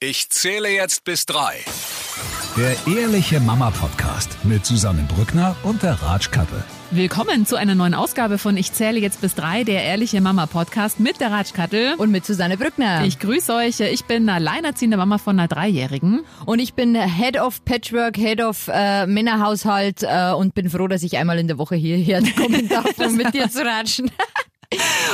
Ich zähle jetzt bis drei. Der Ehrliche Mama Podcast mit Susanne Brückner und der Ratschkattel. Willkommen zu einer neuen Ausgabe von Ich zähle jetzt bis drei, der Ehrliche Mama Podcast mit der Ratschkattel. Und mit Susanne Brückner. Ich grüße euch. Ich bin alleinerziehende Mama von einer Dreijährigen. Und ich bin Head of Patchwork, Head of äh, Männerhaushalt äh, und bin froh, dass ich einmal in der Woche hierher kommen darf, um mit dir zu ratschen.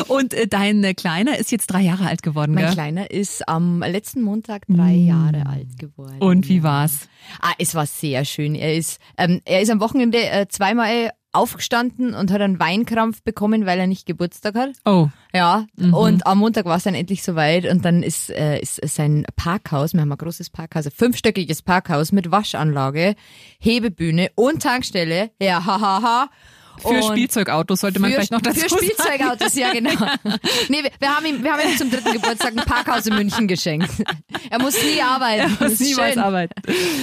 Und äh, dein Kleiner ist jetzt drei Jahre alt geworden, Mein gell? Kleiner ist am letzten Montag drei Jahre alt geworden. Und wie war's? Ah, es war sehr schön. Er ist, ähm, er ist am Wochenende äh, zweimal aufgestanden und hat einen Weinkrampf bekommen, weil er nicht Geburtstag hat. Oh. Ja, und am Montag war es dann endlich soweit und dann ist, äh, ist sein Parkhaus, wir haben ein großes Parkhaus, ein fünfstöckiges Parkhaus mit Waschanlage, Hebebühne und Tankstelle. Ja, hahaha. Ha, ha. Für Und Spielzeugautos sollte man für, vielleicht noch dazu Für. Spielzeugautos, ja genau. nee, wir, haben ihm, wir haben ihm zum dritten Geburtstag ein Parkhaus in München geschenkt. Er muss nie arbeiten. muss Das ist niemals schön. arbeiten.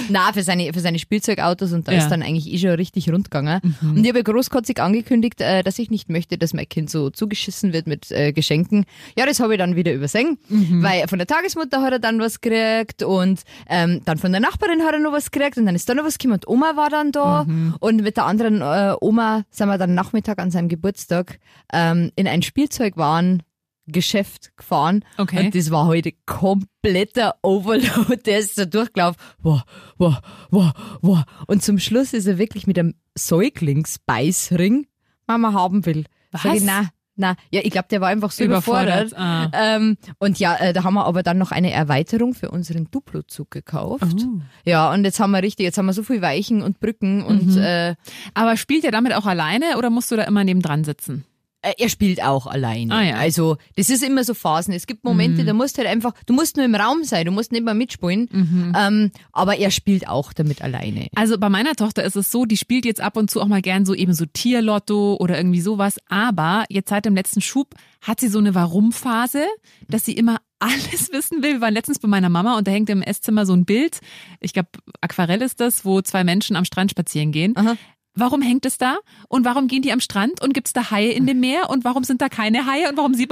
Na, für seine, für seine Spielzeugautos und da Ja. ist dann eigentlich eh schon richtig rund gegangen. Und ich habe großkotzig angekündigt, äh, dass ich nicht möchte, dass mein Kind so zugeschissen wird mit äh, Geschenken. Ja, das habe ich dann wieder übersehen, weil von der Tagesmutter hat er dann was gekriegt und ähm, dann von der Nachbarin hat er noch was gekriegt und dann ist da noch was gekommen und Oma war dann da und mit der anderen äh, Oma sind wir dann Nachmittag an seinem Geburtstag ähm, in ein Spielzeugwarengeschäft gefahren Okay. und das war heute kompletter Overload. Der ist so durchgelaufen. Wow, wow, wow, wow. Und zum Schluss ist er wirklich mit einem Säuglingsbeißring Mama haben will. Was? Sag ich, na, na. Ja, ich glaube, der war einfach so überfordert. Überfordert, ah. Ähm, und ja, äh, da haben wir aber dann noch eine Erweiterung für unseren Duplo-Zug gekauft. Oh. Ja, und jetzt haben wir richtig, jetzt haben wir so viel Weichen und Brücken und Mhm. äh, Aber spielt er damit auch alleine oder musst du da immer nebendran sitzen? Äh, Er spielt auch alleine. Ah, ja. Also, das ist immer so Phasen. Es gibt Momente, da musst du halt einfach, du musst nur im Raum sein, du musst nicht mal mitspielen. Ähm, aber er spielt auch damit alleine. Also bei meiner Tochter ist es so, die spielt jetzt ab und zu auch mal gern so eben so Tierlotto oder irgendwie sowas. Aber jetzt seit dem letzten Schub hat sie so eine Warum-Phase, dass sie immer alles wissen will. Wir waren letztens bei meiner Mama und da hängt im Esszimmer so ein Bild. Ich glaube, Aquarell ist das, wo zwei Menschen am Strand spazieren gehen. Aha. Warum hängt es da? Und warum gehen die am Strand? Und gibt's da Haie in dem Meer? Und warum sind da keine Haie? Und warum sie...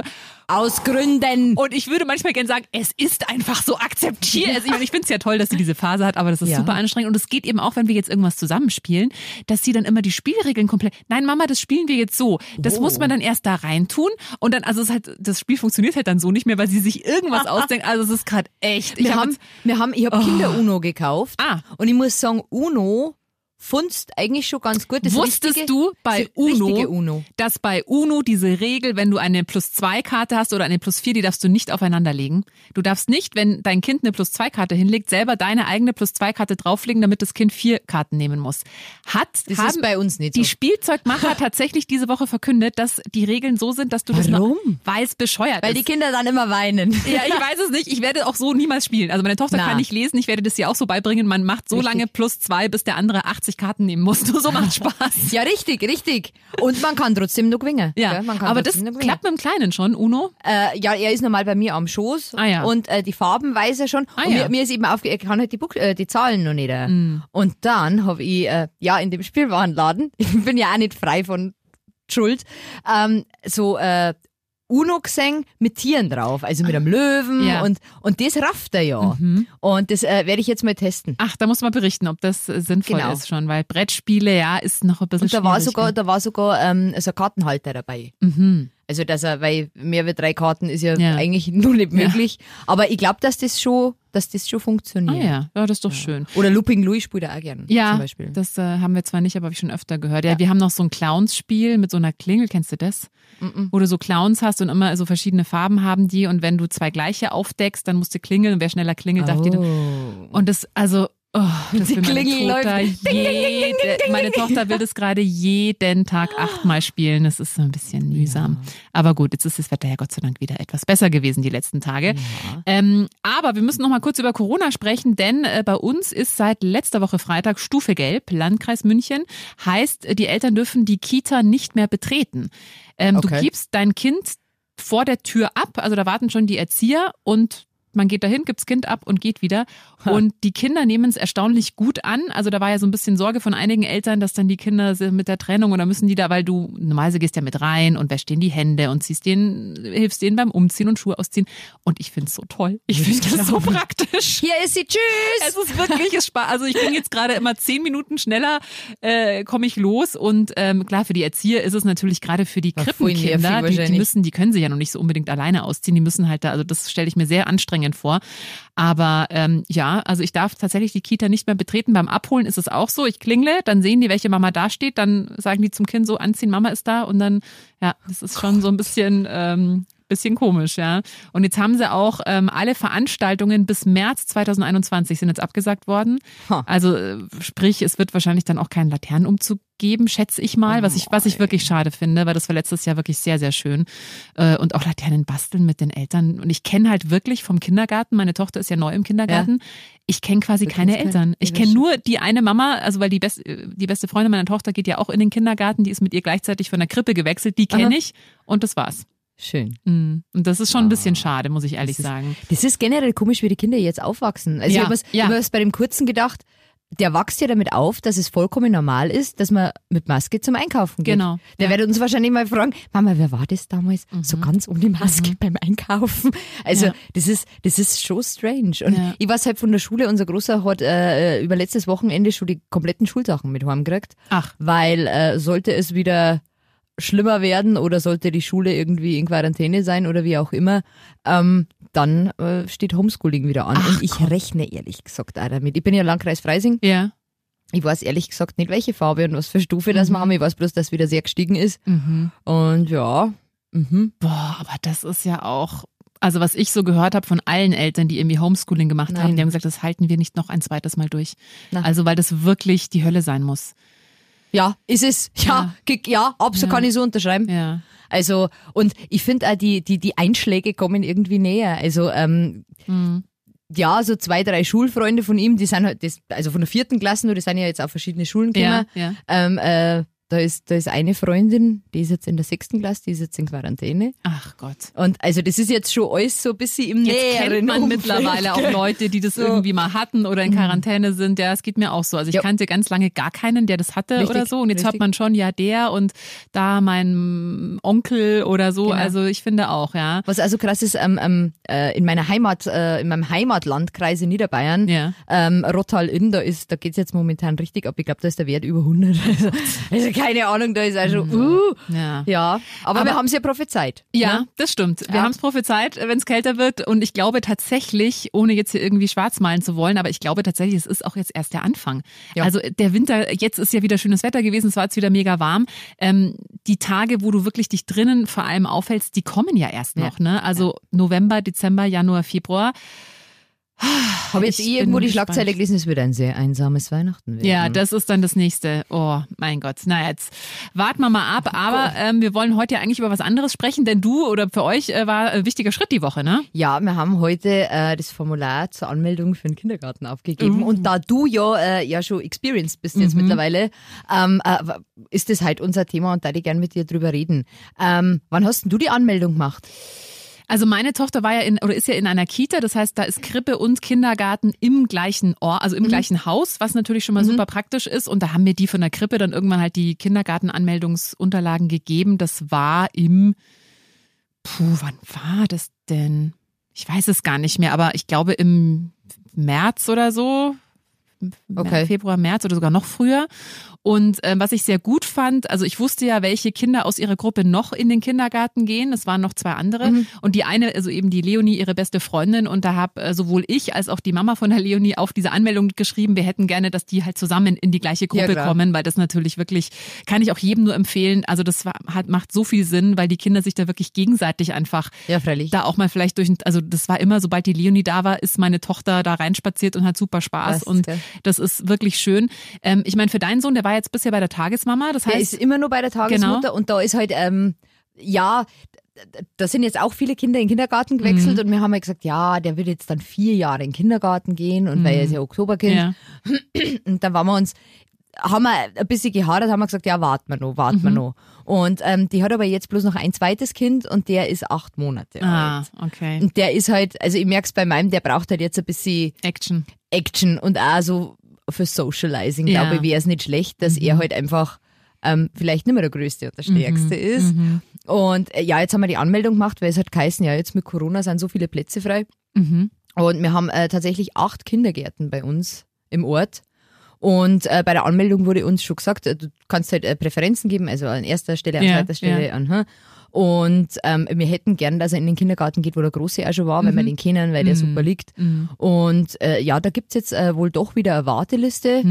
Aus Gründen. Und ich würde manchmal gerne sagen, es ist einfach so, akzeptiert es. Ich, meine, ich finde es ja toll, dass sie diese Phase hat, aber das ist Ja. super anstrengend. Und es geht eben auch, wenn wir jetzt irgendwas zusammenspielen, dass sie dann immer die Spielregeln komplett, nein Mama, das spielen wir jetzt so. Das Oh. muss man dann erst da reintun. Und dann, also es halt, das Spiel funktioniert halt dann so nicht mehr, weil sie sich irgendwas ausdenkt. Also es ist gerade echt. Ich wir, hab haben, jetzt- wir haben, ich habe Kinder-Uno gekauft. Ah. Und ich muss sagen, Uno funzt eigentlich schon ganz gut. Das Wusstest richtige, du bei Uno, Uno. dass bei Uno diese Regel, wenn du eine Plus-2-Karte hast oder eine Plus-4, die darfst du nicht aufeinander legen. Du darfst nicht, wenn dein Kind eine Plus-2-Karte hinlegt, selber deine eigene Plus-2-Karte drauflegen, damit das Kind vier Karten nehmen muss. Hat, Das haben ist bei uns nicht die so. Spielzeugmacher tatsächlich diese Woche verkündet, dass die Regeln so sind, dass du das noch Warum? weiß bescheuert Weil ist. die Kinder dann immer weinen. Ja, ich weiß es nicht. Ich werde auch so niemals spielen. Also meine Tochter Na. kann nicht lesen. Ich werde das ihr auch so beibringen. Man macht so Richtig. lange plus zwei, bis der andere 80 Karten nehmen muss. So macht Spaß. Ja, richtig, richtig. Und man kann trotzdem noch gewinnen. Ja, gell? man kann aber das klappt mit dem Kleinen schon, Uno. Äh, ja, er ist normal bei mir am Schoß Ah, ja. und äh, die Farben weiß er schon. Ah, und ja. mir, mir ist eben aufge er kann halt die, Buch äh, die Zahlen noch nicht. Mm. Und dann habe ich, äh, ja, in dem Spielwarenladen, ich bin ja auch nicht frei von Schuld, ähm, so äh, Uno gesehen mit Tieren drauf, also mit einem Löwen Ja. und, und das rafft er ja. Und das äh, werde ich jetzt mal testen. Ach, da muss man berichten, ob das sinnvoll Genau. ist schon, weil Brettspiele, ja, ist noch ein bisschen Und da war sogar, da war sogar ähm, so ein Kartenhalter dabei. Mhm. Also dass er, weil mehr wie drei Karten ist ja, Ja. eigentlich nur nicht Ja. möglich. Aber ich glaube, dass das schon, dass das schon Ah funktioniert. ja, ja, das ist doch schön. Oder Looping Louis spielt er auch gern. Ja, zum Beispiel. das äh, haben wir zwar nicht, aber habe ich schon öfter gehört. Ja, wir haben noch so ein Clowns-Spiel mit so einer Klingel, kennst du das? Wo du so Clowns hast und immer so verschiedene Farben haben die und wenn du zwei gleiche aufdeckst, dann musst du klingeln und wer schneller klingelt, darf die dann. Oh. Und das, also, oh, das Die will meine Klingel Tochter läuft. jede, meine Tochter will das gerade jeden Tag achtmal spielen. Das ist so ein bisschen mühsam. Aber gut, jetzt ist das Wetter ja Gott sei Dank wieder etwas besser gewesen die letzten Tage. Ähm, aber wir müssen noch mal kurz über Corona sprechen, denn äh, bei uns ist seit letzter Woche Freitag Stufe Gelb, Landkreis München. Heißt, die Eltern dürfen die Kita nicht mehr betreten. Ähm, Du Okay. gibst dein Kind vor der Tür ab, also da warten schon die Erzieher und man geht dahin, gibt's Kind ab und geht wieder. Und die Kinder nehmen es erstaunlich gut an. Also da war ja so ein bisschen Sorge von einigen Eltern, dass dann die Kinder mit der Trennung oder müssen die da, weil du normalerweise gehst ja mit rein und wäschst denen die Hände und ziehst denen, hilfst denen beim Umziehen und Schuhe ausziehen. Und ich find's so toll. Ich finde das so praktisch. Hier ist sie, tschüss! Es ist wirklich es Spaß. Also ich bin jetzt gerade immer zehn Minuten schneller, äh, komme ich los. Und ähm, klar, für die Erzieher ist es natürlich gerade für die Krippenkinder, die, die müssen, die können sich ja noch nicht so unbedingt alleine ausziehen. Die müssen halt da, also das stelle ich mir sehr anstrengend vor. Aber ähm, ja, also ich darf tatsächlich die Kita nicht mehr betreten. Beim Abholen ist es auch so. Ich klingle, dann sehen die, welche Mama da steht, dann sagen die zum Kind so, anziehen, Mama ist da und dann, ja, das ist schon so ein bisschen, ähm, bisschen komisch, ja. Und jetzt haben sie auch ähm, alle Veranstaltungen bis März 2021 sind jetzt abgesagt worden. Ha. Also äh, sprich, es wird wahrscheinlich dann auch keinen Laternenumzug geben, schätze ich mal, was ich was ich wirklich schade finde, weil das war letztes Jahr wirklich sehr sehr schön Äh, und auch Laternen basteln mit den Eltern. Und ich kenne halt wirklich vom Kindergarten. Meine Tochter ist ja neu im Kindergarten. Ich kenne quasi Du keine Eltern. keine- Ich Ja, kenne nur die eine Mama, also weil die beste die beste Freundin meiner Tochter geht ja auch in den Kindergarten. Die ist mit ihr gleichzeitig von der Krippe gewechselt. Die kenne ich und das war's. Schön. Mm. Und das ist schon ein bisschen schade, muss ich ehrlich Das ist- sagen. Das ist generell komisch, wie die Kinder jetzt aufwachsen. Also Ja, ich habe ja. ja. bei dem Kurzen gedacht, der wächst ja damit auf, dass es vollkommen normal ist, dass man mit Maske zum Einkaufen geht. Genau, Der ja. wird uns wahrscheinlich mal fragen, Mama, wer war das damals? So ganz ohne Maske beim Einkaufen. Also Mhm. Ja. das ist das ist schon strange. Und Ja. ich weiß halt von der Schule, unser Großer hat äh, über letztes Wochenende schon die kompletten Schulsachen mit heimgekriegt, Ach, weil äh, sollte es wieder schlimmer werden oder sollte die Schule irgendwie in Quarantäne sein oder wie auch immer, ähm, dann äh, steht Homeschooling wieder an. Ach und ich Gott. rechne ehrlich gesagt auch damit. Ich bin ja Landkreis Freising. ja. Ich weiß ehrlich gesagt nicht, welche Farbe und was für Stufe das wir haben. Ich weiß bloß, dass wieder sehr gestiegen ist. Mhm. Und ja, mhm. Boah, aber das ist ja auch. Also was ich so gehört habe von allen Eltern, die irgendwie Homeschooling gemacht haben, Nein. die haben gesagt, das halten wir nicht noch ein zweites Mal durch. Na. Also weil das wirklich die Hölle sein muss. Ja, ist es. Ja, ja, ja absolut Ja. kann ich so unterschreiben. Ja. Also, und ich finde auch, die, die, die Einschläge kommen irgendwie näher. Also, ähm, Mhm. ja, so zwei, drei Schulfreunde von ihm, die sind halt, das, also von der vierten Klasse, nur die sind ja jetzt auf verschiedene Schulen gekommen. Ja, ja. Ähm, äh, da ist, da ist eine Freundin, die ist jetzt in der sechsten Klasse, die ist jetzt in Quarantäne. Ach Gott. Und also das ist jetzt schon alles so ein bisschen im Jetzt näheren kennt man Umfeld. mittlerweile auch Leute, die das So. Mhm. irgendwie mal hatten oder in Quarantäne sind. Ja, es geht mir auch so. Also ich Ja. kannte ganz lange gar keinen, der das hatte Richtig, oder so. Und jetzt hört richtig. man schon, ja, der und da mein Onkel oder so. Genau. Also ich finde auch, ja. Was also krass ist, ähm, ähm, äh, in meiner Heimat, äh, in meinem Heimatlandkreis in Niederbayern, Ja. ähm, Rottal-Inn, da ist, da geht's jetzt momentan richtig ab. Ich glaube, da ist der Wert über 100. Also, also keine Ahnung, da ist schon, uh, Ja. ja. Aber, Aber- wir haben es ja prophezeit. Ja, ne? das stimmt. Wir Ja. haben es prophezeit, wenn es kälter wird. Und ich glaube tatsächlich, ohne jetzt hier irgendwie schwarz malen zu wollen, aber ich glaube tatsächlich, es ist auch jetzt erst der Anfang. Ja. Also der Winter, jetzt ist ja wieder schönes Wetter gewesen, es war jetzt wieder mega warm. Ähm, die Tage, wo du wirklich dich drinnen vor allem aufhältst, die kommen ja erst noch. Ne? Also November, Dezember, Januar, Februar. Habe jetzt Ich eh irgendwo die gespannt. Schlagzeile gelesen, es wird ein sehr einsames Weihnachten werden. Ja, das ist dann das nächste. Oh, mein Gott. Na jetzt warten wir mal ab. Aber ähm, wir wollen heute ja eigentlich über was anderes sprechen, denn du oder für euch äh, war ein wichtiger Schritt die Woche, ne? Ja, wir haben heute äh, das Formular zur Anmeldung für den Kindergarten aufgegeben. Uh. Und da du ja, äh, ja schon experienced bist jetzt mittlerweile, ähm, äh, ist das halt unser Thema und da ich gern mit dir drüber reden. Ähm, wann hast denn du die Anmeldung gemacht? Also meine Tochter war ja in oder ist ja in einer Kita, das heißt, da ist Krippe und Kindergarten im gleichen Ort, also im gleichen Haus, was natürlich schon mal super praktisch ist. Und da haben mir die von der Krippe dann irgendwann halt die Kindergartenanmeldungsunterlagen gegeben. Das war im, puh, wann war das denn? Ich weiß es gar nicht mehr, aber ich glaube im März oder so. Okay. Februar, März oder sogar noch früher. Und ähm, was ich sehr gut fand, also ich wusste ja, welche Kinder aus ihrer Gruppe noch in den Kindergarten gehen. Es waren noch zwei andere. Und die eine, also eben die Leonie, ihre beste Freundin. Und da habe äh, sowohl ich als auch die Mama von der Leonie auf diese Anmeldung geschrieben, wir hätten gerne, dass die halt zusammen in die gleiche Ja, Gruppe klar. kommen, weil das natürlich wirklich, kann ich auch jedem nur empfehlen. Also das war, hat, macht so viel Sinn, weil die Kinder sich da wirklich gegenseitig einfach Ja, freilich. da auch mal vielleicht durch, also das war immer, sobald die Leonie da war, ist meine Tochter da reinspaziert und hat super Spaß Was, und gell? Das ist wirklich schön. Ähm, ich meine, für deinen Sohn, der war jetzt bisher bei der Tagesmama, das Der heißt, ist immer nur bei der Tagesmutter Genau. und da ist halt, ähm, ja, da sind jetzt auch viele Kinder in den Kindergarten gewechselt Mhm. und wir haben halt gesagt, ja, der wird jetzt dann vier Jahre in den Kindergarten gehen und weil er ist ja Oktoberkind. ja, Und dann waren wir uns haben wir ein bisschen gehadert, haben wir gesagt, ja, warten wir noch, warten wir noch. Und ähm, die hat aber jetzt bloß noch ein zweites Kind und der ist acht Monate Ah, alt. okay. Und der ist halt, also ich merk's bei meinem, der braucht halt jetzt ein bisschen Action. Action und auch so für Socializing, Ja. glaube ich, wäre es nicht schlecht, dass er halt einfach ähm, vielleicht nicht mehr der Größte und der Stärkste ist. Und äh, ja, jetzt haben wir die Anmeldung gemacht, weil es hat geheißen, ja, jetzt mit Corona sind so viele Plätze frei. Mhm. Und wir haben äh, tatsächlich acht Kindergärten bei uns im Ort. Und äh, bei der Anmeldung wurde uns schon gesagt, äh, du kannst halt äh, Präferenzen geben, also an erster Stelle, an Ja, zweiter Stelle, ja. an hm. Und ähm, wir hätten gern, dass er in den Kindergarten geht, wo der Große auch schon war, weil wir den kennen, weil der super liegt. Und äh, ja, da gibt's jetzt äh, wohl doch wieder eine Warteliste.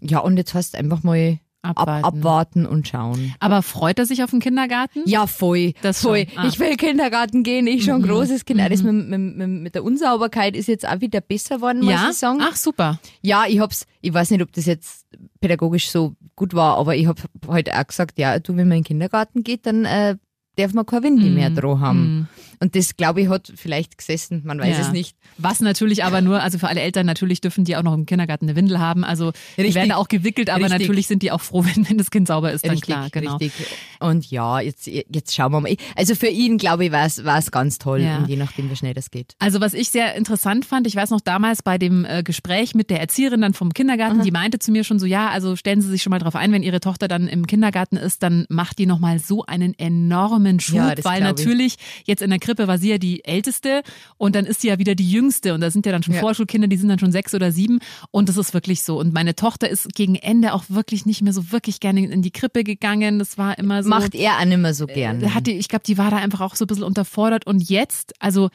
Ja, und jetzt hast du einfach mal Abwarten. Ab, abwarten und schauen. Aber freut er sich auf den Kindergarten? Ja, voll. Das voll. Ah. Ich will Kindergarten gehen, ich schon ein großes Kind. Auch Das mit, mit, mit, der Unsauberkeit ist jetzt auch wieder besser geworden, muss Ja? ich sagen. Ach, super. Ja, ich hab's, ich weiß nicht, ob das jetzt pädagogisch so gut war, aber ich hab heute auch gesagt, ja, du, wenn man in den Kindergarten geht, dann äh, darf man kein Windi mehr dran haben. Und das, glaube ich, hat vielleicht gesessen, man weiß Ja. es nicht. Was natürlich aber nur, also für alle Eltern natürlich dürfen die auch noch im Kindergarten eine Windel haben. Also die Richtig. werden auch gewickelt, aber Richtig. natürlich sind die auch froh, wenn, wenn das Kind sauber ist, dann richtig, klar, genau. richtig. Und ja, jetzt, jetzt schauen wir mal. Also für ihn, glaube ich, war es ganz toll, Ja. und je nachdem, wie schnell das geht. Also was ich sehr interessant fand, ich weiß noch damals bei dem äh, Gespräch mit der Erzieherin dann vom Kindergarten, die meinte zu mir schon so, ja, also stellen Sie sich schon mal drauf ein, wenn Ihre Tochter dann im Kindergarten ist, dann macht die nochmal so einen enormen Schub, Ja, weil natürlich jetzt in der Krippe war sie ja die Älteste und dann ist sie ja wieder die Jüngste und da sind ja dann schon Ja. Vorschulkinder, die sind dann schon sechs oder sieben und das ist wirklich so. Und meine Tochter ist gegen Ende auch wirklich nicht mehr so wirklich gerne in die Krippe gegangen. Das war immer so. Macht er nicht mehr so gern. Da hat die, ich glaube, die war da einfach auch so ein bisschen unterfordert. Und jetzt, also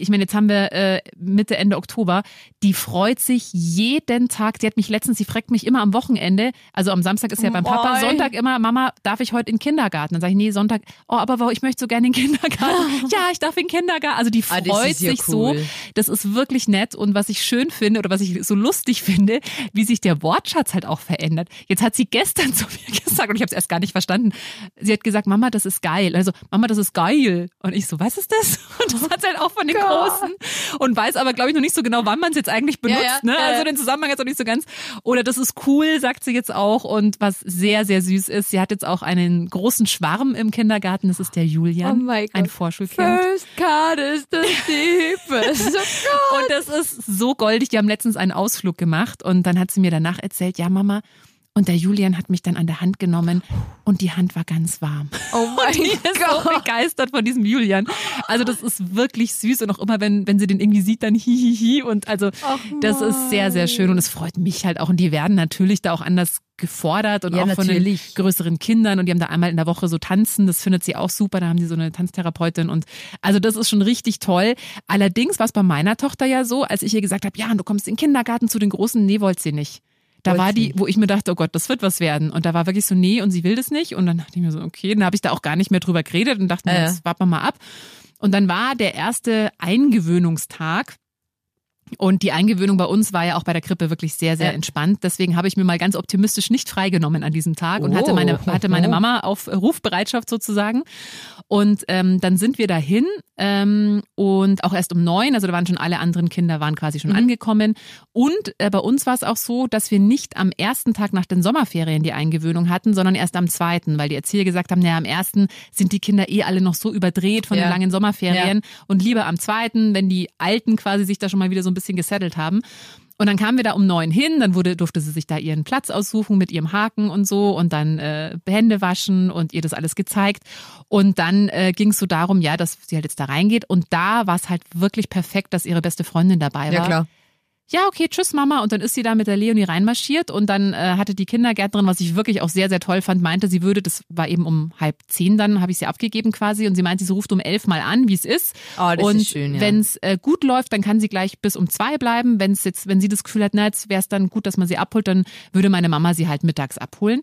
ich meine, jetzt haben wir äh, Mitte, Ende Oktober, die freut sich jeden Tag. Die hat mich letztens, sie fragt mich immer am Wochenende, also am Samstag ist ja beim Papa. Sonntag immer, Mama, darf ich heute in den Kindergarten? Dann sage ich, nee, Sonntag, oh, aber ich möchte so gerne in den Kindergarten. ja, ich darf in den Kindergarten. Also die Ah, freut ist ja sich cool. so. Das ist wirklich nett. Und was ich schön finde oder was ich so lustig finde, wie sich der Wortschatz halt auch verändert. Jetzt hat sie gestern zu mir gesagt, und ich habe es erst gar nicht verstanden. Sie hat gesagt, Mama, das ist geil. Also, Mama, das ist geil. Und ich so, was ist das? Und das hat sie halt auch von den Großen. Und weiß aber, glaube ich, noch nicht so genau, wann man es jetzt eigentlich benutzt. ja, ne? ja, Also ja. den Zusammenhang jetzt noch nicht so ganz. Oder das ist cool, sagt sie jetzt auch. Und was sehr, sehr süß ist, sie hat jetzt auch einen großen Schwarm im Kindergarten. Das ist der Julian. Oh Ein. Vorschulkind. First card is the deepest. Und das ist so goldig. Die haben letztens einen Ausflug gemacht und dann hat sie mir danach erzählt, ja Mama, und der Julian hat mich dann an der Hand genommen und die Hand war ganz warm. Oh mein Die ist so Gott. begeistert von diesem Julian. Also das ist wirklich süß und auch immer, wenn, wenn sie den irgendwie sieht, dann hihihi und also das ist sehr, sehr schön und es freut mich halt auch und die werden natürlich da auch anders gefordert und Ja, auch von den natürlich. größeren Kindern und die haben da einmal in der Woche so tanzen, das findet sie auch super, da haben die so eine Tanztherapeutin und also das ist schon richtig toll. Allerdings war es bei meiner Tochter ja so, als ich ihr gesagt habe, ja, und du kommst in den Kindergarten zu den Großen, nee, wollte sie nicht. Da war die, wo ich mir dachte, oh Gott, das wird was werden. Und da war wirklich so, nee, und sie will das nicht. Und dann dachte ich mir so, okay, dann habe ich da auch gar nicht mehr drüber geredet und dachte ja. jetzt warten wir mal ab. Und dann war der erste Eingewöhnungstag. Und die Eingewöhnung bei uns war ja auch bei der Krippe wirklich sehr, sehr Ja. entspannt. Deswegen habe ich mir mal ganz optimistisch nicht freigenommen an diesem Tag und hatte Oh. meine, hatte meine Mama auf Rufbereitschaft sozusagen. Und ähm, dann sind wir dahin ähm, und auch erst um neun, also da waren schon alle anderen Kinder, waren quasi schon angekommen. Und äh, bei uns war es auch so, dass wir nicht am ersten Tag nach den Sommerferien die Eingewöhnung hatten, sondern erst am zweiten, weil die Erzieher gesagt haben, naja, am ersten sind die Kinder eh alle noch so überdreht von Ja. den langen Sommerferien und lieber am zweiten, wenn die Alten quasi sich da schon mal wieder so ein bisschen gesettelt haben. Und dann kamen wir da um neun hin, dann wurde, durfte sie sich da ihren Platz aussuchen mit ihrem Haken und so und dann äh, Hände waschen und ihr das alles gezeigt. Und dann äh, ging es so darum, ja, dass sie halt jetzt da reingeht. Und da war es halt wirklich perfekt, dass ihre beste Freundin dabei war Ja, klar. Ja, okay, tschüss Mama. Und dann ist sie da mit der Leonie reinmarschiert und dann äh, hatte die Kindergärtnerin, was ich wirklich auch sehr, sehr toll fand, meinte, sie würde, das war eben um halb zehn dann, habe ich sie abgegeben quasi und sie meinte, sie ruft um elf mal an, wie es ist. Ah, das und ist schön, ja. wenn es äh, gut läuft, dann kann sie gleich bis um zwei bleiben. Wenn es jetzt, wenn sie das Gefühl hat, na, jetzt wäre es dann gut, dass man sie abholt, dann würde meine Mama sie halt mittags abholen.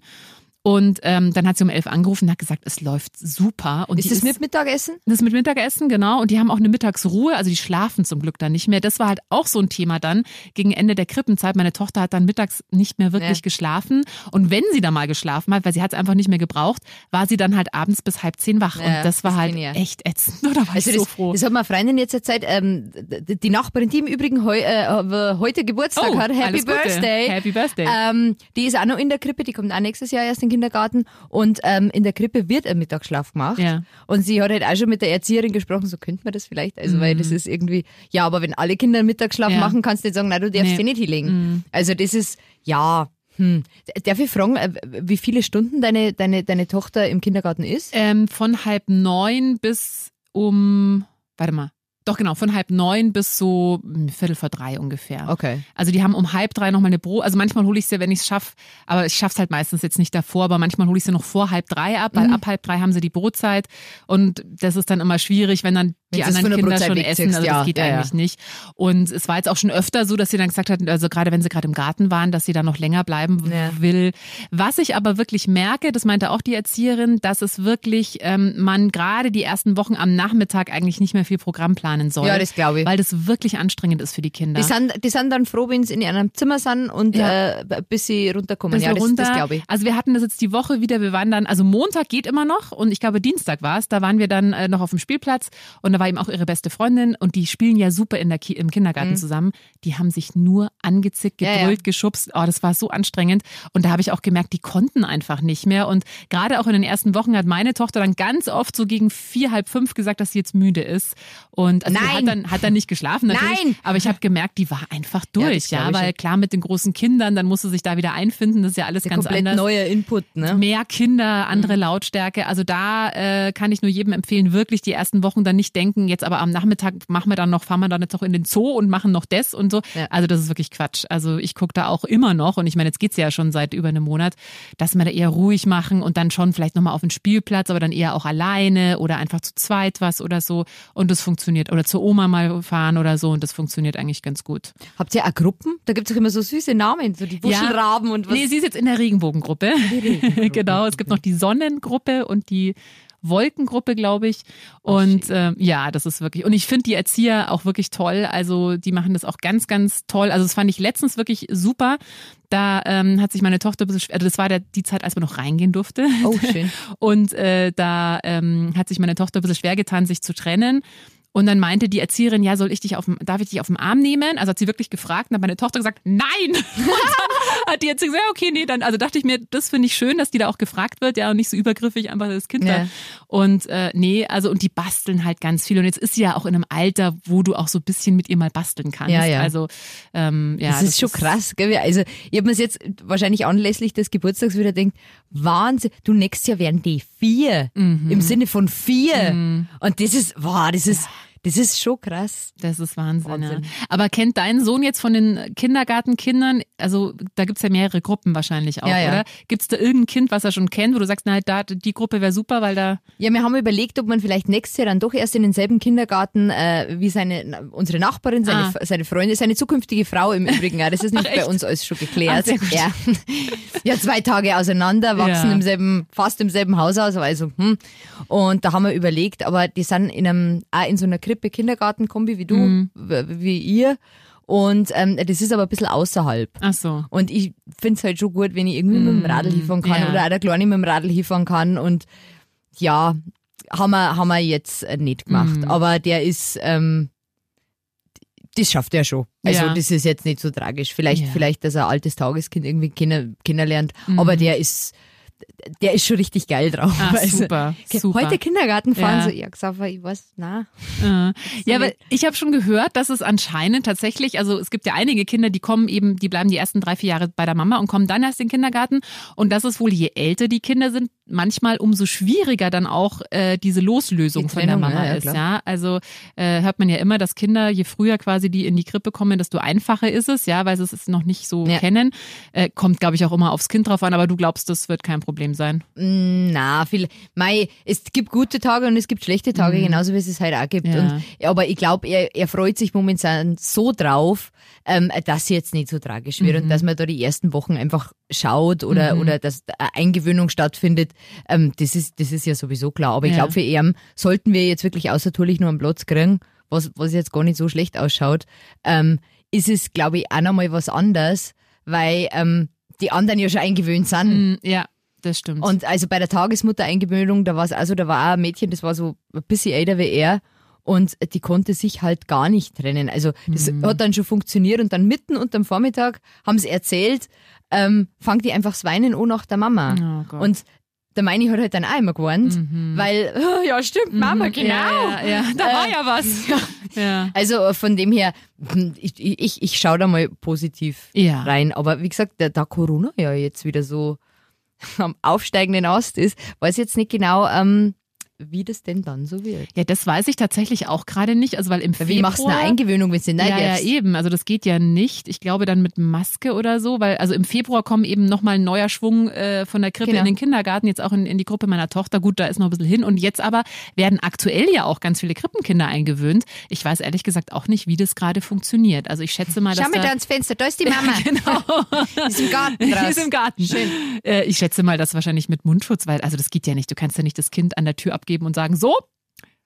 Und ähm, dann hat sie um elf angerufen und hat gesagt, es läuft super. Und ist das mit Mittagessen? das ist mit Mittagessen, genau. Und die haben auch eine Mittagsruhe, also die schlafen zum Glück dann nicht mehr. Das war halt auch so ein Thema dann gegen Ende der Krippenzeit. Meine Tochter hat dann mittags nicht mehr wirklich Ja. geschlafen. Und wenn sie da mal geschlafen hat, weil sie hat es einfach nicht mehr gebraucht, war sie dann halt abends bis halb zehn wach. Ja, und das war das halt ja. echt ätzend. Da war Also ich so das, froh. das hat mir eine Freundin jetzt erzählt, ähm, d- die Nachbarin, die im Übrigen heu, äh, heute Geburtstag hat, Happy Oh, alles Gute. Birthday. Happy Birthday. Ähm, die ist auch noch in der Krippe, die kommt auch nächstes Jahr erst in den Kindergarten und ähm, in der Krippe wird ein Mittagsschlaf gemacht. Ja. Und sie hat halt auch schon mit der Erzieherin gesprochen, so könnte man das vielleicht, also weil das ist irgendwie, ja, aber wenn alle Kinder einen Mittagsschlaf Mhm. Ja. machen, kannst du nicht sagen, nein, du darfst Nee. Mhm. sie nicht hinlegen. Also das ist, ja, hm. Darf ich fragen, äh, wie viele Stunden deine, deine, deine Tochter im Kindergarten ist? Ähm, von halb neun bis um, warte mal, doch genau, von halb neun bis so hm, Viertel vor drei ungefähr. Okay. Also die haben um halb drei nochmal eine Brot. Also manchmal hole ich sie, wenn ich es schaffe, aber ich schaffe es halt meistens jetzt nicht davor, aber manchmal hole ich sie noch vor halb drei ab, weil Mhm. ab halb drei haben sie die Brotzeit und das ist dann immer schwierig, wenn dann die Wenn sie es anderen Kinder Brotzeit schon essen. Also ja, das geht ja, ja. eigentlich nicht. Und es war jetzt auch schon öfter so, dass sie dann gesagt hat, also gerade wenn sie gerade im Garten waren, dass sie da noch länger bleiben Ja. will. Was ich aber wirklich merke, das meinte auch die Erzieherin, dass es wirklich ähm, man gerade die ersten Wochen am Nachmittag eigentlich nicht mehr viel Programm planen soll. Ja, das glaube ich. Weil das wirklich anstrengend ist für die Kinder. Die sind, die sind dann froh, wenn sie in einem Zimmer sind und Ja. äh, bis sie runterkommen. Bisschen ja, das, runter. das glaube ich. Also wir hatten das jetzt die Woche wieder, wir waren dann, also Montag geht immer noch und ich glaube Dienstag war es, da waren wir dann äh, noch auf dem Spielplatz und da war eben auch ihre beste Freundin und die spielen ja super in der Ki im Kindergarten zusammen. Die haben sich nur angezickt, Mhm. Ja, ja. gebrüllt, geschubst. Oh, das war so anstrengend und da habe ich auch gemerkt, die konnten einfach nicht mehr und gerade auch in den ersten Wochen hat meine Tochter dann ganz oft so gegen vier, halb fünf gesagt, dass sie jetzt müde ist und also die Nein. hat dann, hat dann nicht geschlafen natürlich, Nein. aber ich habe gemerkt, die war einfach Ja, durch, ja, ich weil klar mit den großen Kindern, dann musste sich da wieder einfinden, das ist ja alles Der ganz komplett anders neuer Input, ne? mehr Kinder, andere Mhm. Lautstärke. Also da äh, kann ich nur jedem empfehlen, wirklich die ersten Wochen dann nicht denken, jetzt aber am Nachmittag machen wir dann noch, fahren wir dann jetzt noch in den Zoo und machen noch das und so. Ja. Also das ist wirklich Quatsch. Also ich gucke da auch immer noch und ich meine, jetzt geht's ja schon seit über einem Monat, dass wir da eher ruhig machen und dann schon vielleicht nochmal auf den Spielplatz, aber dann eher auch alleine oder einfach zu zweit was oder so. Und das funktioniert. Oder zur Oma mal fahren oder so und das funktioniert eigentlich ganz gut. Habt ihr auch Gruppen? Da gibt es doch immer so süße Namen, so die Wuschelraben und was. Nee, sie ist jetzt in der Regenbogengruppe. genau, es gibt noch die Sonnengruppe und die Wolkengruppe, glaube ich. Und ähm, ja, das ist wirklich. Und ich finde die Erzieher auch wirklich toll. Also die machen das auch ganz, ganz toll. Also das fand ich letztens wirklich super. Da ähm, hat sich meine Tochter, ein bisschen schwer- also das war der, die Zeit, als man noch reingehen durfte. Oh, schön. Und äh, da ähm, hat sich meine Tochter ein bisschen schwer getan, sich zu trennen. Und dann meinte die Erzieherin, ja, soll ich dich auf dem, darf ich dich auf dem Arm nehmen? Also hat sie wirklich gefragt und hat meine Tochter gesagt, nein! Und dann hat die Erzieherin gesagt, ja, okay, nee, dann, also dachte ich mir, das finde ich schön, dass die da auch gefragt wird, ja, und nicht so übergriffig einfach das Kind Ja. da. Und äh, nee, also und die basteln halt ganz viel. Und jetzt ist sie ja auch in einem Alter, wo du auch so ein bisschen mit ihr mal basteln kannst. Ja, ja. Also ähm, ja, das ist schon krass, gell? Also, ich habe mir jetzt wahrscheinlich anlässlich des Geburtstags wieder denkt, Wahnsinn, du nächstes Jahr werden die vier. Mhm. Im Sinne von vier. Und das ist, wow, das ist, das ist schon krass. Das ist Wahnsinn, Wahnsinn. Ja. Aber kennt dein Sohn jetzt von den Kindergartenkindern, also da gibt's ja mehrere Gruppen wahrscheinlich auch, Ja, ja. oder? Gibt's da irgendein Kind, was er schon kennt, wo du sagst, na, da, die Gruppe wäre super, weil da. Ja, wir haben überlegt, ob man vielleicht nächstes Jahr dann doch erst in denselben Kindergarten äh, wie seine unsere Nachbarin, seine, Ah. seine Freundin, seine zukünftige Frau im Übrigen. Ja, das ist nicht Ach, bei uns alles schon geklärt. Gut. ja. ja, zwei Tage auseinander, wachsen Ja. im selben, fast im selben Haus also hm. Und da haben wir überlegt, aber die sind in einem, auch in so einer Krippe Kindergartenkombi wie du, Mhm. wie ihr. Und ähm, das ist aber ein bisschen außerhalb. Ach so. Und ich find's halt schon gut, wenn ich irgendwie mit dem Radl hinfahren kann Mm, ja. oder auch der Kleine mit dem Radl hinfahren kann. Und ja, haben wir, haben wir jetzt nicht gemacht. Mm. Aber der ist, ähm, das schafft er schon. Also Ja. das ist jetzt nicht so tragisch. Vielleicht, Ja. vielleicht, dass er ein altes Tageskind irgendwie kennen, kennenlernt. Mhm. Aber der ist, der ist schon richtig geil drauf. Ah, Also, super, super. Heute Kindergarten fahren, Ja. so, ja, Xaver, ich weiß, na. Äh, ja, aber ich habe schon gehört, dass es anscheinend tatsächlich, also es gibt ja einige Kinder, die kommen eben, die bleiben die ersten drei, vier Jahre bei der Mama und kommen dann erst in den Kindergarten. Und das ist wohl, je älter die Kinder sind, manchmal umso schwieriger dann auch äh, diese Loslösung Die von der Mama ja, ist. klar. Ja, also äh, hört man ja immer, dass Kinder, je früher quasi die in die Krippe kommen, desto einfacher ist es, ja, weil sie es noch nicht so Ja. kennen. Äh, kommt, glaube ich, auch immer aufs Kind drauf an, aber du glaubst, das wird kein Problem sein. Na, viel, mei, es gibt gute Tage und es gibt schlechte Tage, genauso wie es es halt auch gibt. Mhm. Ja. Und, aber ich glaube, er, er freut sich momentan so drauf, ähm, dass sie jetzt nicht so tragisch wird Mhm. und dass man da die ersten Wochen einfach schaut oder, oder dass Eingewöhnung stattfindet. Ähm, das ist, das ist ja sowieso klar. Aber ich Ja. glaube, für ihn sollten wir jetzt wirklich außertourlich nur einen Platz kriegen, was, was jetzt gar nicht so schlecht ausschaut, ähm, ist es, glaube ich, auch nochmal was anderes, weil ähm, die anderen ja schon eingewöhnt sind. Mm, ja, das stimmt. Und also bei der Tagesmutter-Eingewöhnung, da war es also, da war auch ein Mädchen, das war so ein bisschen älter wie er. Und die konnte sich halt gar nicht trennen. Also das Mhm. hat dann schon funktioniert und dann mitten unterm Vormittag haben sie erzählt, ähm, fangt die einfach das Weinen an nach der Mama. Oh und der Meini hat halt dann auch immer gewarnt, weil, oh, ja stimmt, Mama, Mhm, genau. Ja, ja, ja. da war Äh, ja was. Also von dem her, hm, ich, ich, ich schaue da mal positiv rein. Aber wie gesagt, da, da Corona ja jetzt wieder so am aufsteigenden Ast ist, weiß jetzt nicht genau, ähm, wie das denn dann so wird. Ja, das weiß ich tatsächlich auch gerade nicht. Also weil im Weil Wie machst du eine Februar- Eingewöhnung, wenn du nicht Ja, ja, eben. Also das geht ja nicht. Ich glaube dann mit Maske oder so, weil also im Februar kommen eben nochmal ein neuer Schwung äh, von der Krippe Genau. in den Kindergarten, jetzt auch in, in die Gruppe meiner Tochter. Gut, da ist noch ein bisschen hin. Und jetzt aber werden aktuell ja auch ganz viele Krippenkinder eingewöhnt. Ich weiß ehrlich gesagt auch nicht, wie das gerade funktioniert. Also ich schätze mal, dass Schau mal da, da ans Fenster, da ist die Mama. genau. Die ist im Garten Die draus. ist im Garten. Schön. Äh, ich schätze mal, das wahrscheinlich mit Mundschutz, weil also das geht ja nicht. Du kannst ja nicht das Kind an der Tür abgeben und sagen, so,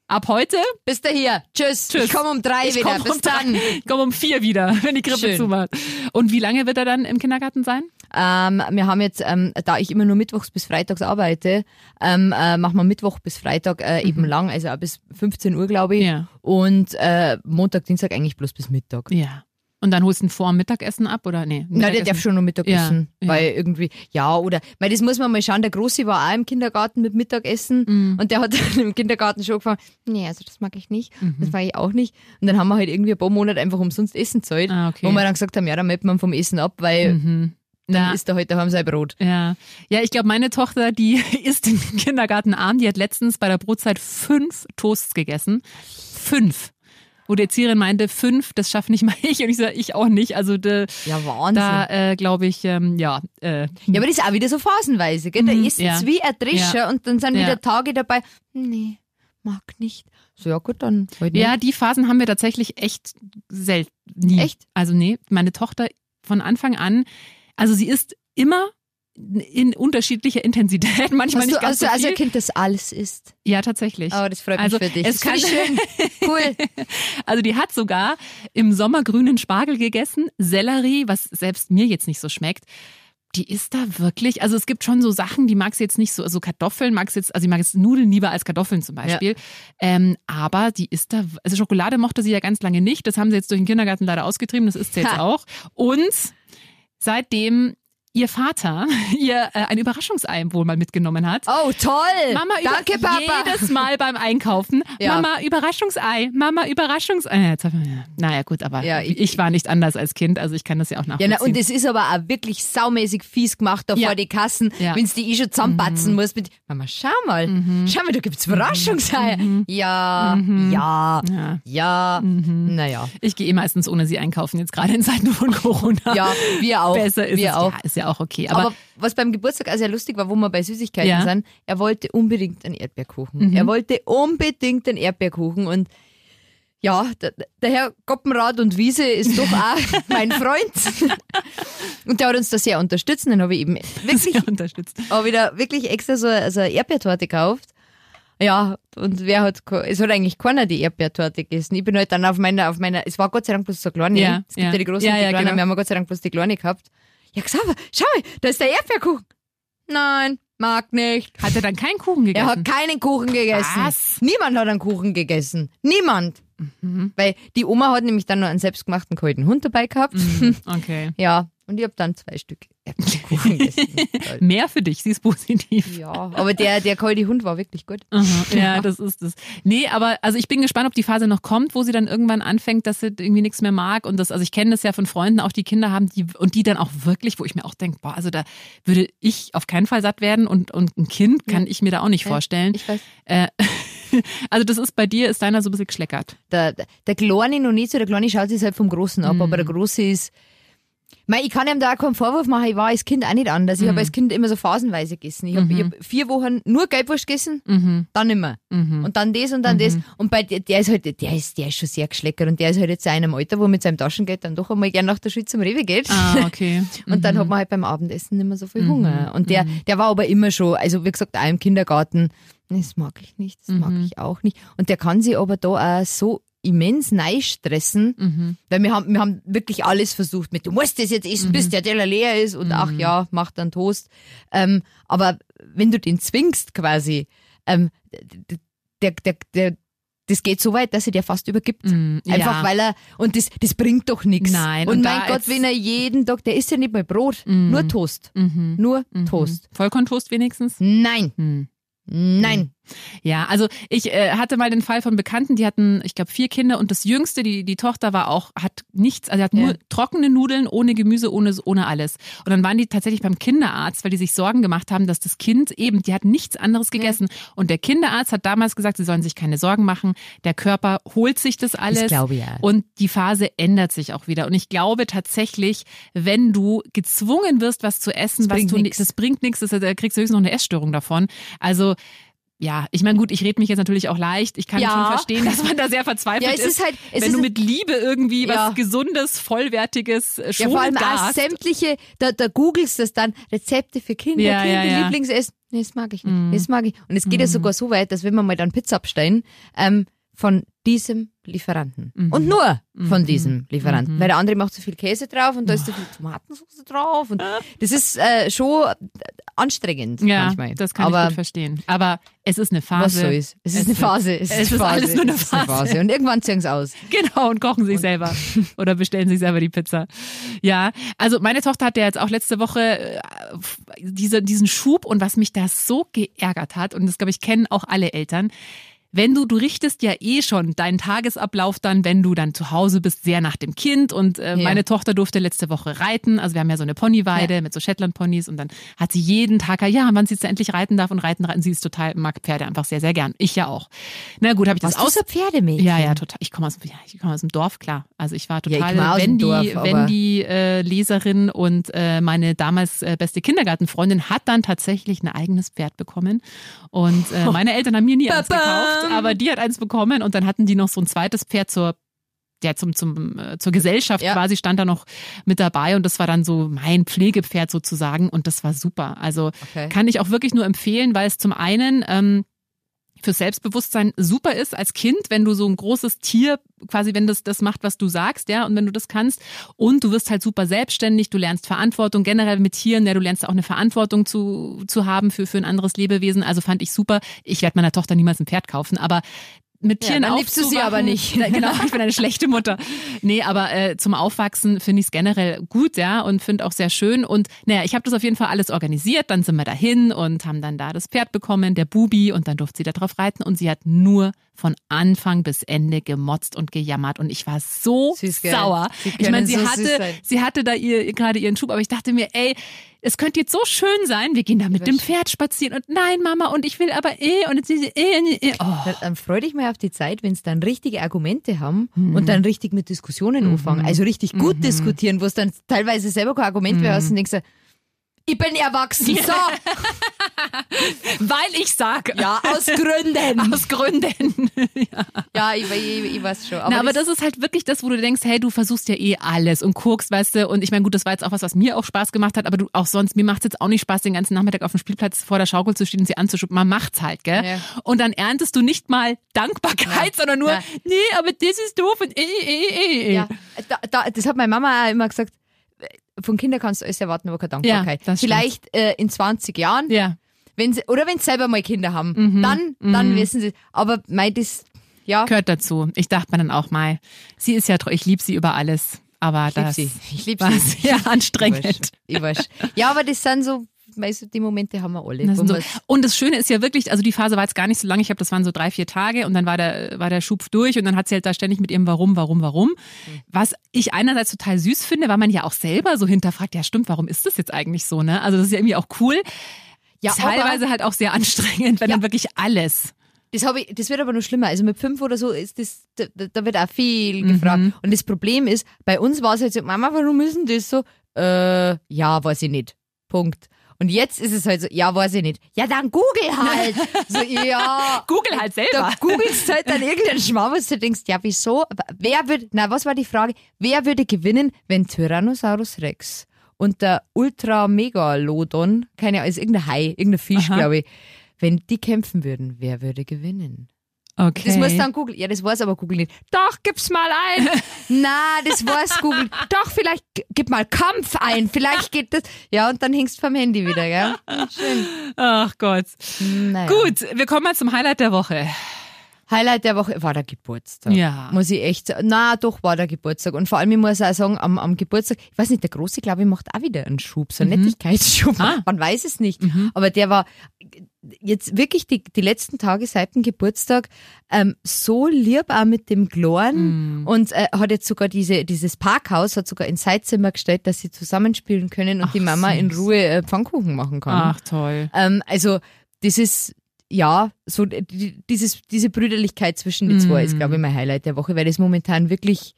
ab heute Bist du hier? Tschüss. Tschüss. Ich komme um drei Ich wieder. komm Bis um dann. Ich komme um vier wieder, wenn die Krippe Schön. zumacht. Und wie lange wird er dann im Kindergarten sein? Ähm, wir haben jetzt, ähm, da ich immer nur mittwochs bis freitags arbeite, ähm, äh, machen wir Mittwoch bis Freitag äh, eben lang, also bis 15 Uhr, glaube ich. Mhm. Ja. Und äh, Montag, Dienstag eigentlich bloß bis Mittag. Ja. Und dann holst du ihn vor dem Mittagessen ab oder nee? Na, der Mittagessen? darf schon noch Mittag Ja, essen. ja. Weil irgendwie, ja, oder, weil das muss man mal schauen, der Große war auch im Kindergarten mit Mittagessen Mhm. und der hat dann im Kindergarten schon gefangen, nee, also das mag ich nicht, Mhm. das mag ich auch nicht. Und dann haben wir halt irgendwie ein paar Monate einfach umsonst Essen zahlt, Ah, okay. wo wir dann gesagt haben, ja, dann meldet man vom Essen ab, weil Mhm. dann Ja. isst er heute daheim sein Brot. Ja, ja, ich glaube, meine Tochter, die isst den Kindergarten arm, die hat letztens bei der Brotzeit fünf Toasts gegessen. Fünf. Wo die Erzieherin meinte, fünf, das schafft nicht mal ich. Und ich sage, ich auch nicht. Also de, Ja, Wahnsinn. da äh, glaube ich, ähm, ja, äh, Ja, aber das ist auch wieder so phasenweise, gell? Da Mhm, isst ja. es wie ein Drescher Ja. und dann sind wieder Tage dabei, nee, mag nicht. So, ja gut, dann halt nicht. Ja, die Phasen haben wir tatsächlich echt selten. Nie. Echt? Also nee, meine Tochter von Anfang an, also sie ist immer in unterschiedlicher Intensität, manchmal Hast nicht du ganz also, so also viel. ein Kind, das alles isst? ja, tatsächlich. Oh, das freut Also, mich für dich. es kann- ich schön. Cool. Also die hat sogar im Sommer grünen Spargel gegessen, Sellerie, was selbst mir jetzt nicht so schmeckt. Die ist da wirklich, also es gibt schon so Sachen, die mag sie jetzt nicht so, also Kartoffeln mag sie jetzt, also sie mag jetzt Nudeln lieber als Kartoffeln zum Beispiel. Ähm, aber die ist da, also Schokolade mochte sie ja ganz lange nicht, das haben sie jetzt durch den Kindergarten leider ausgetrieben, das ist sie jetzt Ha. auch. Und seitdem ihr Vater ihr äh, ein Überraschungsei wohl mal mitgenommen hat, Oh, toll. Mama über Danke, Papa. jedes Mal beim Einkaufen. Ja. Mama Überraschungsei, Mama Überraschungsei. Ja, ja. Naja gut, aber Ja, ich, ich- war nicht anders als Kind, also ich kann das ja auch Ja, nachvollziehen. na, und es ist aber auch wirklich saumäßig fies gemacht da Ja. vor die Kassen, Ja. Mhm. wenn du die eh schon zusammenbatzen musst mit, Mama, schau mal, schau mal, da gibt's Überraschungseier. Ja, ja, ja. ja, naja. Ich gehe eh meistens ohne sie einkaufen, jetzt gerade in Zeiten von Corona. Ja, wir auch. Besser ist wir es. auch. Ja, ist ja auch okay. Aber, Aber, was beim Geburtstag auch sehr lustig war, wo wir bei Süßigkeiten Ja. sind, er wollte unbedingt einen Erdbeerkuchen. Er wollte unbedingt einen Erdbeerkuchen und ja, der, der Herr Goppenrad und Wiese ist doch auch mein Freund. Und der hat uns da sehr unterstützt. Dann habe ich eben wirklich, sehr unterstützt. da wirklich extra so, so eine Erdbeertorte gekauft. Ja, und wer hat, es hat eigentlich keiner die Erdbeertorte gegessen. Ich bin halt dann auf meiner, auf meiner, es war Gott sei Dank bloß so eine kleine. Ja, es gibt ja, ja. die großen Ja, und die ja, kleinen. genau. Wir haben Gott sei Dank bloß die kleine gehabt. Ja, Xaver, schau mal, da ist der Erdbeerkuchen. Nein, mag nicht. Hat er dann keinen Kuchen gegessen? Er hat keinen Kuchen gegessen. Was? Niemand hat einen Kuchen gegessen. Niemand. Mhm. Weil die Oma hat nämlich dann noch einen selbstgemachten kalten Hund dabei gehabt. Mhm, okay. Ja, und ich habe dann zwei Stück Erdbeerkuchen gegessen. Mehr für dich, sie ist positiv. ja, aber der, der kalte Hund war wirklich gut. Aha, ja, das ist es. Nee, aber also ich bin gespannt, ob die Phase noch kommt, wo sie dann irgendwann anfängt, dass sie irgendwie nichts mehr mag. Und das, also ich kenne das ja von Freunden, auch die Kinder haben, die und die dann auch wirklich, wo ich mir auch denke, boah, also da würde ich auf keinen Fall satt werden und, und ein Kind kann ich mir da auch nicht vorstellen. Ich weiß. Äh, also das ist bei dir, ist deiner so ein bisschen geschleckert. Der, der Kleine noch nicht so, der Kleine schaut sich halt vom Großen ab, aber der Große ist. Mei, ich kann ihm da auch keinen Vorwurf machen, ich war als Kind auch nicht anders. Ich habe als Kind immer so phasenweise gegessen. Ich habe hab vier Wochen nur Gelbwurst gegessen, dann immer. Und dann das und dann das. Und bei der, der ist halt, der ist, der ist schon sehr geschleckert und der ist halt jetzt in einem Alter, wo mit seinem Taschengeld dann doch einmal gern nach der Schule zum Rewe geht. Ah, okay. Und dann hat man halt beim Abendessen nicht mehr so viel Hunger. Und der, der war aber immer schon, also wie gesagt, auch im Kindergarten, das mag ich nicht, das mag ich auch nicht. Und der kann sich aber da auch so immens stressen, weil wir haben, wir haben wirklich alles versucht mit, du musst das jetzt essen, bis der Teller leer ist und ach ja, mach dann Toast. Ähm, aber wenn du den zwingst quasi, ähm, der, der, der, das geht so weit, dass er dir fast übergibt. Mm, Einfach ja. weil er, und das, das bringt doch nichts. Nein, Und, und mein Gott, wenn er jeden Tag, der isst ja nicht mal Brot, nur Toast. Nur Toast. Vollkorntoast wenigstens? Nein. Hm. Nein. Ja, also ich äh, hatte mal den Fall von Bekannten, die hatten, ich glaube, vier Kinder und das jüngste, die, die Tochter war auch, hat nichts, also hat nur Ja. trockene Nudeln, ohne Gemüse, ohne, ohne alles. Und dann waren die tatsächlich beim Kinderarzt, weil die sich Sorgen gemacht haben, dass das Kind eben, die hat nichts anderes gegessen. Und der Kinderarzt hat damals gesagt, sie sollen sich keine Sorgen machen, der Körper holt sich das alles. glaube ich ja. Und die Phase ändert sich auch wieder. Und ich glaube tatsächlich, wenn du gezwungen wirst, was zu essen, was bringt du nix. das bringt nichts, das, da kriegst du höchstens noch eine Essstörung davon. Also ja, ich meine, gut, ich rede mich jetzt natürlich auch leicht. Ich kann Ja. schon verstehen, dass man da sehr verzweifelt Ja, es ist halt- es wenn ist du mit Liebe irgendwie Ja. was Gesundes, Vollwertiges äh, Ja, schon vor allem da auch sämtliche, da, da googelst du das dann, Rezepte für Kinder, Ja, Kinder, ja. Mhm. Lieblingsessen. Nee, das mag ich nicht. Das mag ich. Und es geht ja sogar so weit, dass wenn wir mal dann Pizza abstellen, ähm, von diesem Lieferanten. Mhm. Und nur von diesem Lieferanten. Weil der andere macht zu viel Käse drauf und da ist zu viel Tomatensauce drauf. Und das ist äh, schon anstrengend Ja, manchmal. das kann Aber ich gut verstehen. Aber es ist eine Phase. was so ist. Es ist eine Phase. Es, ist ist Phase. alles nur eine Es ist eine Phase. Und irgendwann ziehen sie aus. Genau, und kochen sich selber. Oder bestellen sich selber die Pizza. Ja, also meine Tochter hatte jetzt auch letzte Woche äh, diese, diesen Schub und was mich da so geärgert hat, und das glaube ich kennen auch alle Eltern, wenn du, du richtest ja eh schon deinen Tagesablauf dann, wenn du dann zu Hause bist, sehr nach dem Kind. Und äh, Ja. meine Tochter durfte letzte Woche reiten. Also wir haben ja so eine Ponyweide Ja. mit so Shetland-Ponys und dann hat sie jeden Tag, ja, wann sie jetzt endlich reiten darf und reiten, reiten. Sie ist total, mag Pferde einfach sehr, sehr gern. Ich ja auch. Na gut, habe ich das Was du Pferdemädchen? Ja, ja, total. Ich komme aus, ja, ich komme aus dem Dorf, klar. Also ich war Ja, ich total aus dem Wendy, Dorf, Wendy äh, Leserin und äh, meine damals äh, beste Kindergartenfreundin hat dann tatsächlich ein eigenes Pferd bekommen. Und äh, meine Eltern haben mir nie eins Babam. Gekauft, aber die hat eins bekommen und dann hatten die noch so ein zweites Pferd zur ja, zum, zum, äh, zur Gesellschaft Ja. quasi stand da noch mit dabei und das war dann so mein Pflegepferd sozusagen und das war super. Also Okay. kann ich auch wirklich nur empfehlen, weil es zum einen ähm, für Selbstbewusstsein super ist als Kind, wenn du so ein großes Tier quasi, wenn das das macht, was du sagst, ja, und wenn du das kannst und du wirst halt super selbstständig, du lernst Verantwortung generell mit Tieren, ja, du lernst auch eine Verantwortung zu zu haben für für ein anderes Lebewesen, also fand ich super. Ich werde meiner Tochter niemals ein Pferd kaufen, aber mit Ja, Tieren dann liebst du sie aber nicht. Ja, Genau, ich bin eine schlechte Mutter. Nee, aber äh, zum Aufwachsen finde ich es generell gut, ja, und finde auch sehr schön. Und naja, ich habe das auf jeden Fall alles organisiert. Dann sind wir dahin und haben dann da das Pferd bekommen, der Bubi, und dann durfte sie da drauf reiten. Und sie hat nur von Anfang bis Ende gemotzt und gejammert. Und ich war so Süß, sauer. Ich meine, sie so hatte, sie hatte da ihr gerade ihren Schub, aber ich dachte mir, ey, es könnte jetzt so schön sein, wir gehen da mit dem Pferd spazieren und nein, Mama, und ich will aber eh und jetzt ist sie eh, eh, oh. Dann, freu dich mal auf die Zeit, wenn es dann richtige Argumente haben Mhm. und dann richtig mit Diskussionen anfangen. Also richtig gut diskutieren, wo es dann teilweise selber kein Argument mehr Mhm. hast und denkst, ich bin erwachsen. So, weil ich sag, ja, aus Gründen. aus Gründen. ja, ich, ich, ich weiß schon. Aber, Na, aber das, ist halt wirklich das, wo du denkst, hey, du versuchst ja eh alles und guckst, weißt du, und ich meine, gut, das war jetzt auch was, was mir auch Spaß gemacht hat, aber du auch sonst, mir macht's jetzt auch nicht Spaß, den ganzen Nachmittag auf dem Spielplatz vor der Schaukel zu stehen und sie anzuschubsen. Man macht's halt, gell? Ja. Und dann erntest du nicht mal Dankbarkeit, sondern nur, Ja. nee, aber das ist doof und eh, eh, eh, eh. ja, da, da, das hat meine Mama auch immer gesagt, von Kindern kannst du alles erwarten, aber keine Dankbarkeit. stimmt. Vielleicht äh, in 20 Jahren, Ja. wenn sie, oder wenn sie selber mal Kinder haben, Mhm. dann, dann wissen sie. Aber mei, das, ja, Gehört dazu. Ich dachte mir dann auch mal, sie ist ja, tro- ich liebe sie über alles. aber Ich lieb das sie. Ich lieb war sie. weiß. anstrengend. Ich weiß. Ja, aber das sind so, du, die Momente haben wir alle. Das so, und das Schöne ist ja wirklich, also die Phase war jetzt gar nicht so lange. Ich glaube, das waren so drei, vier Tage und dann war der, war der Schub durch und dann hat sie halt da ständig mit ihrem Warum, warum, warum. Was ich einerseits total süß finde, weil man ja auch selber so hinterfragt, ja stimmt, warum ist das jetzt eigentlich so, ne? Also das ist ja irgendwie auch cool. ja, Teilweise aber halt auch sehr anstrengend, wenn Ja. dann wirklich alles. das, ich, das wird aber noch schlimmer. Also mit fünf oder so ist das, da, da wird auch viel Mhm. gefragt. Und das Problem ist, bei uns war es halt so, Mama, warum ist denn das so? Äh, ja, weiß ich nicht. Punkt. Und jetzt ist es halt so, ja, weiß ich nicht. Ja, dann google halt. so, ja. Google halt selber. Da googelst halt dann irgendeinen Schmarrn, was du denkst, ja, wieso? Wer würde, na, was war die Frage? Wer würde gewinnen, wenn Tyrannosaurus Rex und der Ultra-Megalodon, keine Ahnung, ist irgendein Hai, irgendein Fisch, glaube ich, wenn die kämpfen würden, wer würde gewinnen? Okay. Das muss dann Google. Ja, das weiß aber Google nicht. Doch, gib's mal ein. Na, das weiß Google. Doch, vielleicht gib mal Kampf ein. Vielleicht geht das. Ja, und dann hängst vom Handy wieder, gell? Schön. Ach Gott. Naja. Gut, wir kommen mal zum Highlight der Woche. Highlight der Woche war der Geburtstag. Ja. Muss ich echt sagen. Na, doch war der Geburtstag. Und vor allem, ich muss auch sagen, am, am Geburtstag, ich weiß nicht, der Große, glaube ich, macht auch wieder einen Schub, so einen Nettigkeitsschub. Ah. Man weiß es nicht. Aber der war jetzt wirklich die, die letzten Tage seit dem Geburtstag ähm, so lieb auch mit dem Glorn und äh, hat jetzt sogar diese, dieses Parkhaus, hat sogar ins Zeitzimmer gestellt, dass sie zusammenspielen können und Ach, die Mama in süß. Ruhe äh, Pfannkuchen machen kann. Ach toll. Ähm, also das ist ja so die, dieses, diese Brüderlichkeit zwischen den zwei Mm. ist, glaube ich, mein Highlight der Woche, weil das momentan wirklich,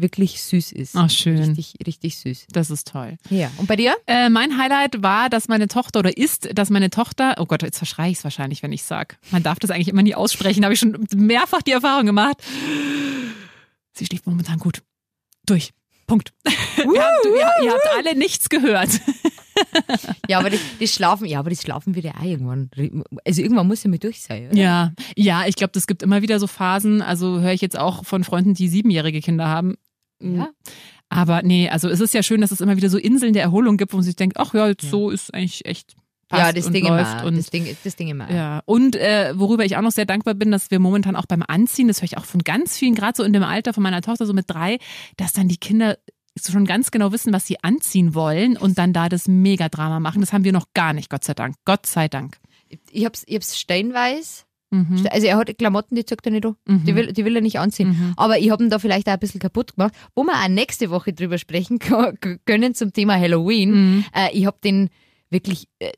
wirklich süß ist. Ach schön. Richtig, richtig süß. Das ist toll. Ja. Und bei dir? Äh, mein Highlight war, dass meine Tochter oder ist, dass meine Tochter, oh Gott, jetzt verschreie ich es wahrscheinlich, wenn ich sag. Man darf das eigentlich immer nie aussprechen, da habe ich schon mehrfach die Erfahrung gemacht. Sie schläft momentan gut. Durch. Punkt. Wir haben, du, ihr, ihr habt alle nichts gehört. Ja, aber die, die schlafen, ja, aber die schlafen wieder auch irgendwann. Also irgendwann muss ja mit durch sein, oder? Ja, ja, ich glaube, es gibt immer wieder so Phasen. Also höre ich jetzt auch von Freunden, die siebenjährige Kinder haben. Ja. Aber nee, also es ist ja schön, dass es immer wieder so Inseln der Erholung gibt, wo man sich denkt, ach ja, jetzt so ist eigentlich echt Ja, das Ding läuft immer. und Das Ding, das Ding immer. Ja, und äh, worüber ich auch noch sehr dankbar bin, dass wir momentan auch beim Anziehen, das höre ich auch von ganz vielen, gerade so in dem Alter von meiner Tochter, so mit drei, dass dann die Kinder schon ganz genau wissen, was sie anziehen wollen und dann da das Megadrama machen. Das haben wir noch gar nicht, Gott sei Dank. Gott sei Dank. Ich hab's, ich hab's steinweiß. Mhm. Also er hat Klamotten, die zückt er nicht an. Die, will, die will er nicht anziehen. Mhm. Aber ich habe ihn da vielleicht auch ein bisschen kaputt gemacht. Wo wir auch nächste Woche drüber sprechen können zum Thema Halloween. Mhm. Äh, ich habe den wirklich äh,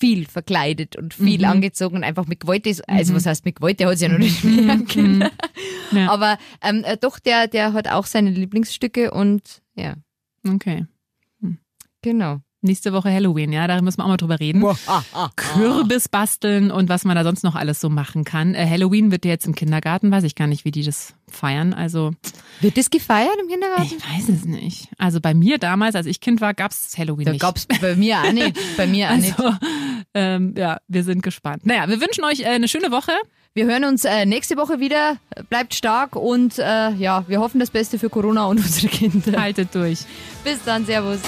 viel verkleidet und viel Mhm. angezogen und einfach mit Gewalt ist. Also Mhm. was heißt mit Gewalt? Der hat es ja noch nicht mehr können. Mhm. Ja. Aber ähm, äh, doch, der, der hat auch seine Lieblingsstücke und ja, Okay. genau. Nächste Woche Halloween, ja, da müssen wir auch mal drüber reden. Kürbis basteln und was man da sonst noch alles so machen kann. Äh, Halloween wird ja jetzt im Kindergarten, weiß ich gar nicht, wie die das feiern. Also Wird das gefeiert im Kindergarten? ich weiß es nicht. Also bei mir damals, als ich Kind war, gab es Halloween Da nicht. gab's bei mir auch nicht. Bei mir auch nicht. Also, ähm, ja, wir sind gespannt. Naja, wir wünschen euch äh, eine schöne Woche. Wir hören uns äh, nächste Woche wieder. Bleibt stark und äh, ja, wir hoffen das Beste für Corona und unsere Kinder. Haltet durch. Bis dann, Servus.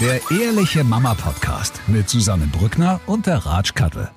Der Ehrliche Mama Podcast mit Susanne Brückner und der Ratsch Kattel.